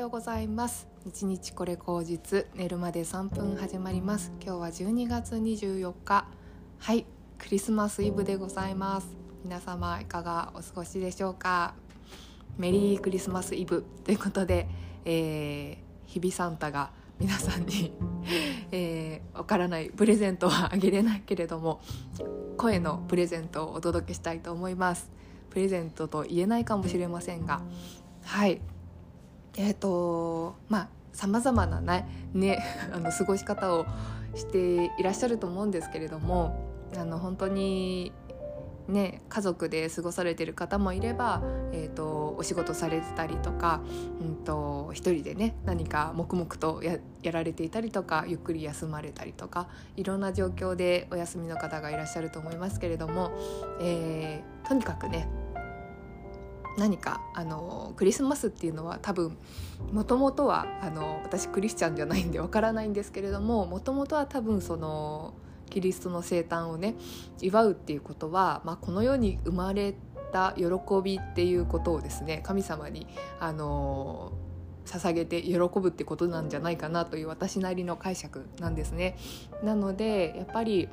ようございます。日日これ口実寝るまで3分始まります。今日は12月24日。はいクリスマスイブでございます。皆様いかがお過ごしでしょうか？メリークリスマスイブ。ということで、えー、日々サンタが皆さんに えー、わからないプレゼントはあげれないけれども声のプレゼントをお届けしたいと思います。プレゼントと言えないかもしれませんがはい。えっ、ー、とまあさまざまなねね あの過ごし方をしていらっしゃると思うんですけれどもあの本当にね、家族で過ごされてる方もいれば、えーと、お仕事されてたりとか、うんと、一人でね何か黙々とややられていたりとかゆっくり休まれたりとかいろんな状況でお休みの方がいらっしゃると思いますけれども、えー、とにかくね何かあのクリスマスっていうのは多分もともとはあの私クリスチャンじゃないんでわからないんですけれどももともとは多分そのキリストの生誕をね祝うっていうことは、まあ、この世に生まれた喜びっていうことをですね神様にあの捧げて喜ぶってことなんじゃないかなという私なりの解釈なんですね。なのでやっぱり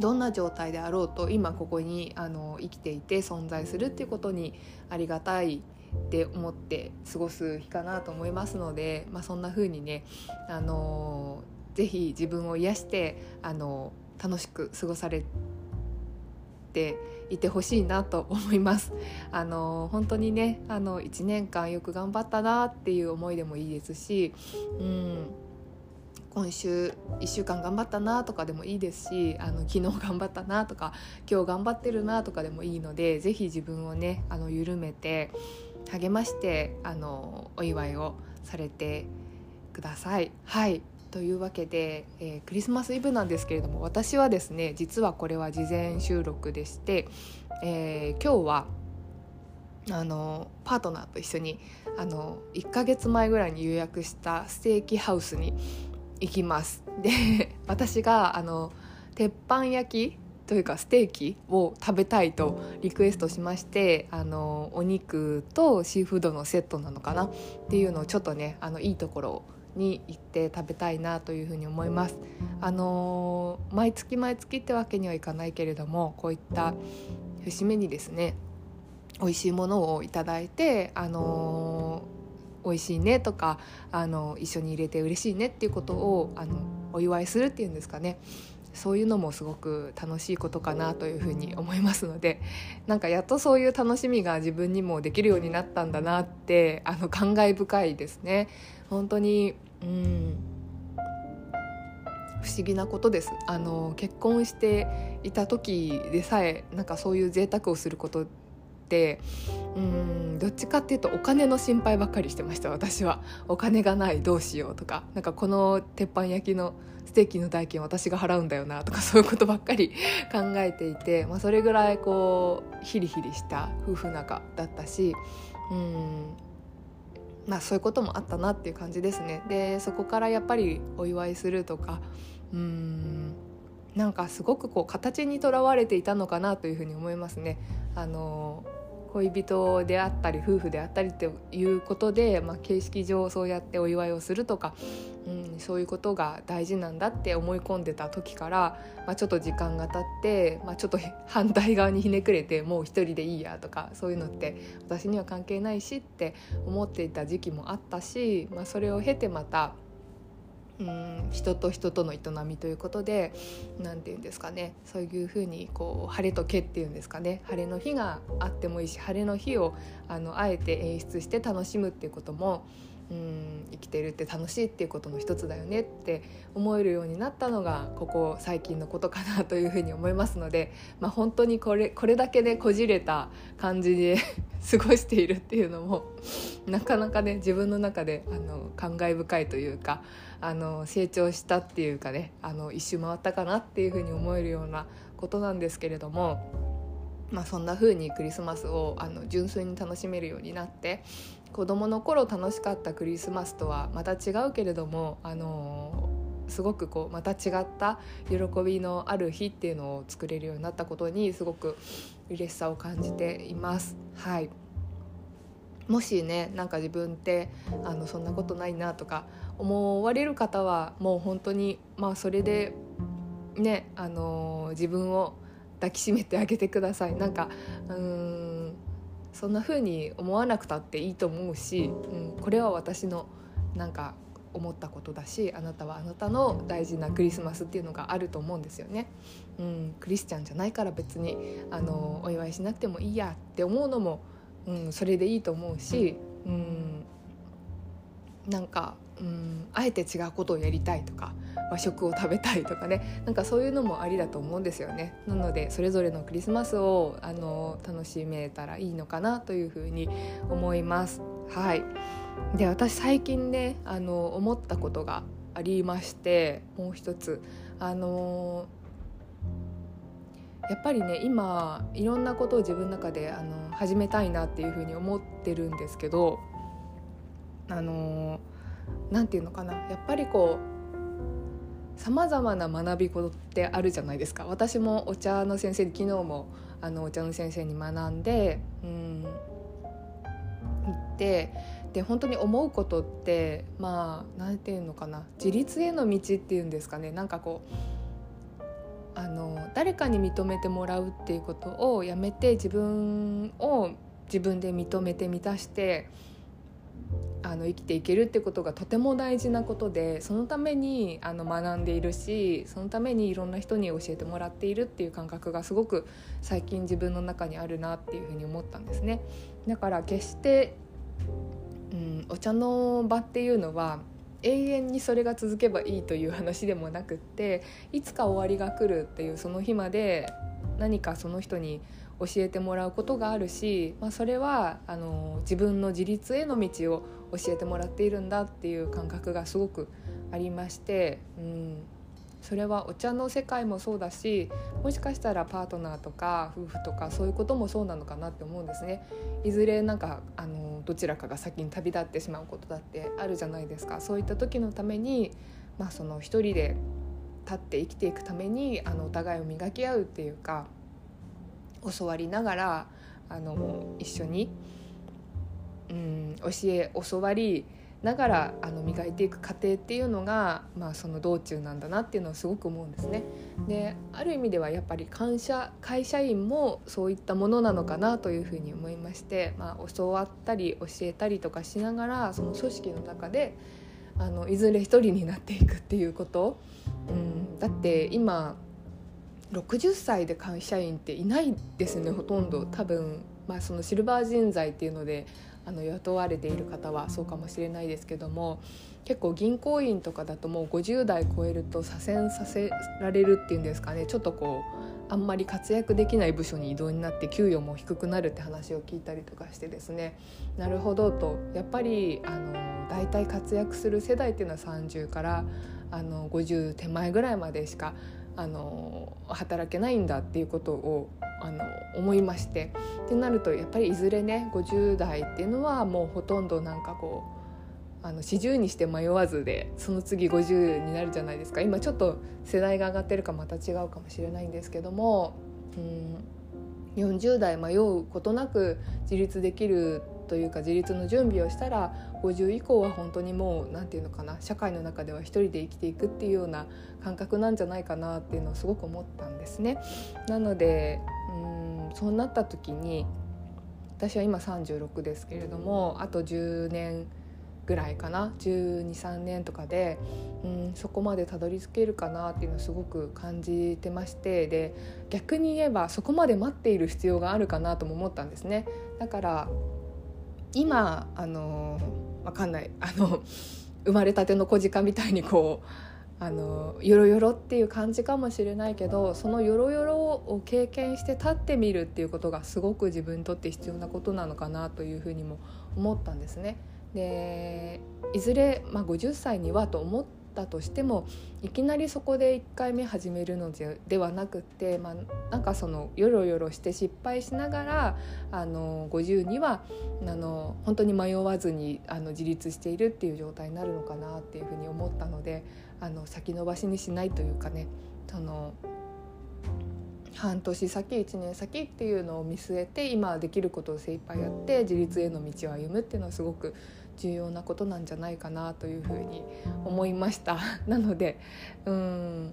どんな状態であろうと今ここにあの生きていて存在するっていうことにありがたいって思って過ごす日かなと思いますので、まあ、そんな風にねあのぜひ自分を癒してあの楽しく過ごされていてほしいなと思います。あの本当にねあの1年間よく頑張ったなっていう思いでもいいですしうん。今週1週間頑張ったなとかでもいいですしあの昨日頑張ったなとか今日頑張ってるなとかでもいいので是非自分をねあの緩めて励ましてあのお祝いをされてください。はいというわけで、えー、クリスマスイブなんですけれども私はですね実はこれは事前収録でして、えー、今日はあのパートナーと一緒にあの1ヶ月前ぐらいに予約したステーキハウスに行きますで 私があの鉄板焼きというかステーキを食べたいとリクエストしましてあのお肉とシーフードのセットなのかな？っていうのをちょっとねあのいいところに行って食べたいなというふうに思います。あの毎月毎月ってわけにはいかないけれどもこういった節目にですね美味しいものをいただいてあの美味しいねとかあの一緒に入れて嬉しいねっていうことをあのお祝いするっていうんですかねそういうのもすごく楽しいことかなというふうに思いますのでなんかやっとそういう楽しみが自分にもできるようになったんだなってあの感慨深いですね。本当にうん不思議なことですあの結婚していた時でさえなんかそういう贅沢をすることてうんどっちかっていうとお金の心配ばっかりしてました私は。お金がないどうしようとか。なんかこの鉄板焼きのステーキの代金私が払うんだよなとかそういうことばっかり考えていて、まあ、それぐらいこうヒリヒリした夫婦仲だったしうんまあそういうこともあったなっていう感じですね。でそこからやっぱりお祝いするとかうんなんかすごくこう形にとらわれていたのかなというふうに思いますね。あの恋人であったり夫婦であったりということで、まあ、形式上そうやってお祝いをするとか、うん、そういうことが大事なんだって思い込んでた時から、まあ、ちょっと時間が経って、まあ、ちょっと反対側にひねくれてもう一人でいいやとかそういうのって私には関係ないしって思っていた時期もあったし、まあ、それを経てまたうん人と人との営みということで何て言うんですかねそういうふうにこう晴れとけっていうんですかね晴れの日があってもいいし晴れの日をあのあえて演出して楽しむっていうこともうん生きてるって楽しいっていうことの一つだよねって思えるようになったのがここ最近のことかなというふうに思いますので、まあ、本当にこれこれだけでこじれた感じで 過ごしているっていうのもなかなかね自分の中であの感慨深いというかあの成長したっていうかねあの一周回ったかなっていうふうに思えるようなことなんですけれども。まあ、そんな風にクリスマスをあの純粋に楽しめるようになって子どもの頃楽しかったクリスマスとはまた違うけれども、あのー、すごくこうまた違った喜びのある日っていうのを作れるようになったことにすごく嬉しさを感じています。はいもしねなんか自分ってあのそんなことないなとか思われる方はもう本当にまあそれでねあの自分を抱きしめてあげてくださいなんかうんそんな風に思わなくたっていいと思うし、うん、これは私のなんか思ったことだしあなたはあなたの大事なクリスマスっていうのがあると思うんですよね。うん、クリスチャンじゃないから別にあのお祝いしなくてもいいやって思うのも、うん、それでいいと思うし、うん、なんか、うん、あえて違うことをやりたいとか和食を食べたいとかねなんかそういうのもありだと思うんですよね。なのでそれぞれのクリスマスをあの楽しめたらいいのかなというふうに思います。はいで私最近ねあの思ったことがありましてもう一つあのやっぱりね今いろんなことを自分の中であの始めたいなっていうふうに思ってるんですけどあのなんていうのかなやっぱりこうさまざまな学び事ってあるじゃないですか。私もお茶の先生に昨日もあのお茶の先生に学んで、うん、行ってで本当に思うことってまあ何て言うのかな自立への道っていうんですかね。なんかこうあの誰かに認めてもらうっていうことをやめて自分を自分で認めて満たしてあの生きていけるってことがとても大事なことでそのためにあの学んでいるしそのためにいろんな人に教えてもらっているっていう感覚がすごく最近自分の中にあるなっていうふうに思ったんですね。だから決してうん、お茶の場っていうのは永遠にそれが続けばいいという話でもなくっていつか終わりが来るっていうその日まで何かその人に教えてもらうことがあるし、まあ、それはあの自分の自立への道を教えてもらっているんだっていう感覚がすごくありまして、うん、それはお茶の世界もそうだしもしかしたらパートナーとか夫婦とかそういうこともそうなのかなって思うんですね。いずれなんかあのどちらかが先に旅立ってしまうことだってあるじゃないですか。そういった時のために、まあ、その一人で立って生きていくためにあのお互いを磨き合うっていうか教わりながらあの一緒に、うん、教え教わりながらあの磨いていく過程っていうのが、まあ、その道中なんだなっていうのはすごく思うんですね。である意味ではやっぱり感謝会社員もそういったものなのかなというふうに思いまして、まあ、教わったり教えたりとかしながらその組織の中であのいずれ一人になっていくっていうこと、うん、だって今60歳で会社員っていないですねほとんど多分、まあ、そのシルバー人材っていうのであの雇われている方はそうかもしれないですけども結構銀行員とかだともう50代超えると左遷させられるっていうんですかね。ちょっとこうあんまり活躍できない部署に異動になって給与も低くなるって話を聞いたりとかしてですね。なるほどとやっぱりあの大体活躍する世代っていうのは30からあの50手前ぐらいまでしかあの働けないんだっていうことをあの思いまして。ってなるとやっぱりいずれね50代っていうのはもうほとんどなんかこうあの40にして迷わずでその次50になるじゃないですか。今ちょっと世代が上がってるかまた違うかもしれないんですけども、うん、40代迷うことなく自立できるというか自立の準備をしたら50以降は本当にもう何て言うのかな社会の中では一人で生きていくっていうような感覚なんじゃないかなっていうのをすごく思ったんですね。なのでうんそうなった時に私は今36ですけれどもあと10年ぐらいかな123年とかでうんそこまでたどり着けるかなっていうのをすごく感じてましてで逆に言えばそこまで待っている必要があるかなとも思ったんですね。だから今あのわかんない あの生まれたての子鹿みたいにこうあのよろよろっていう感じかもしれないけどそのよろよろを経験して立ってみるっていうことがすごく自分にとって必要なことなのかなというふうにも思ったんですね。でいずれ、まあ、50歳にはと思ってたとしてもいきなりそこで1回目始めるのではなくって、まあ、なんかそのよろよろして失敗しながらあの50にはあの本当に迷わずにあの自立しているっていう状態になるのかなっていうふうに思ったのであの先延ばしにしないというかねその半年先1年先っていうのを見据えて今できることを精一杯やって自立への道を歩むっていうのはすごく重要なことなんじゃないかなというふうに思いました なのでうん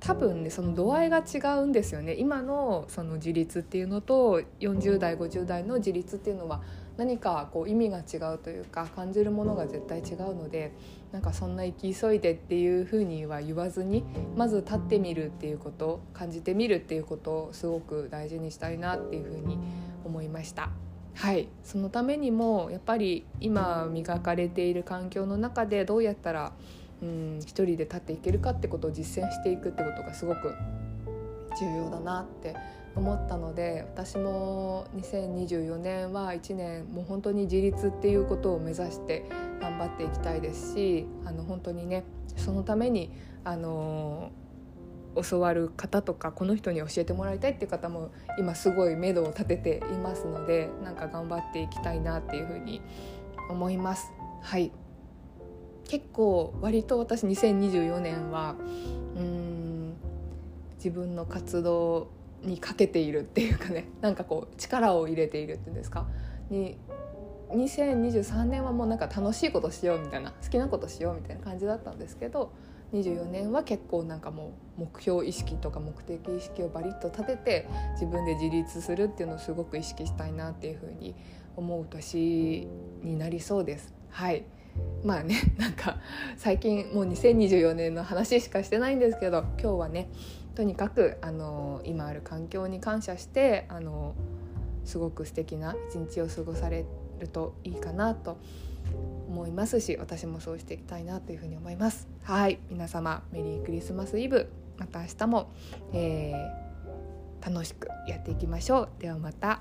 多分ねその度合いが違うんですよね今のその自立っていうのと40代50代の自立っていうのは何かこう意味が違うというか感じるものが絶対違うのでなんかそんな生き急いでっていうふうには言わずにまず立ってみるっていうこと感じてみるっていうことをすごく大事にしたいなっていうふうに思いました。はい。そのためにもやっぱり今磨かれている環境の中でどうやったらうん一人で立っていけるかってことを実践していくってことがすごく重要だなって思ったので私も2024年は1年もう本当に自立っていうことを目指して頑張っていきたいですしあの本当にねそのためにあの教わる方とかこの人に教えてもらいたいっていう方も今すごい目処を立てていますのでなんか頑張っていきたいなっていうふうに思います。はい結構割と私2024年はうん自分の活動にかけているっていうかね なんかこう力を入れているっていうんですかに2023年はもうなんか楽しいことしようみたいな好きなことしようみたいな感じだったんですけど24年は結構なんかもう目標意識とか目的意識をバリッと立てて自分で自立するっていうのをすごく意識したいなっていうふうに思う年になりそうです。はいまあね なんか最近もう2024年の話しかしてないんですけど今日はねとにかくあの今ある環境に感謝してあのすごく素敵な一日を過ごされるといいかなと思いますし私もそうしていきたいなというふうに思います。はい。皆様メリークリスマスイブまた明日も、えー、楽しくやっていきましょう。ではまた。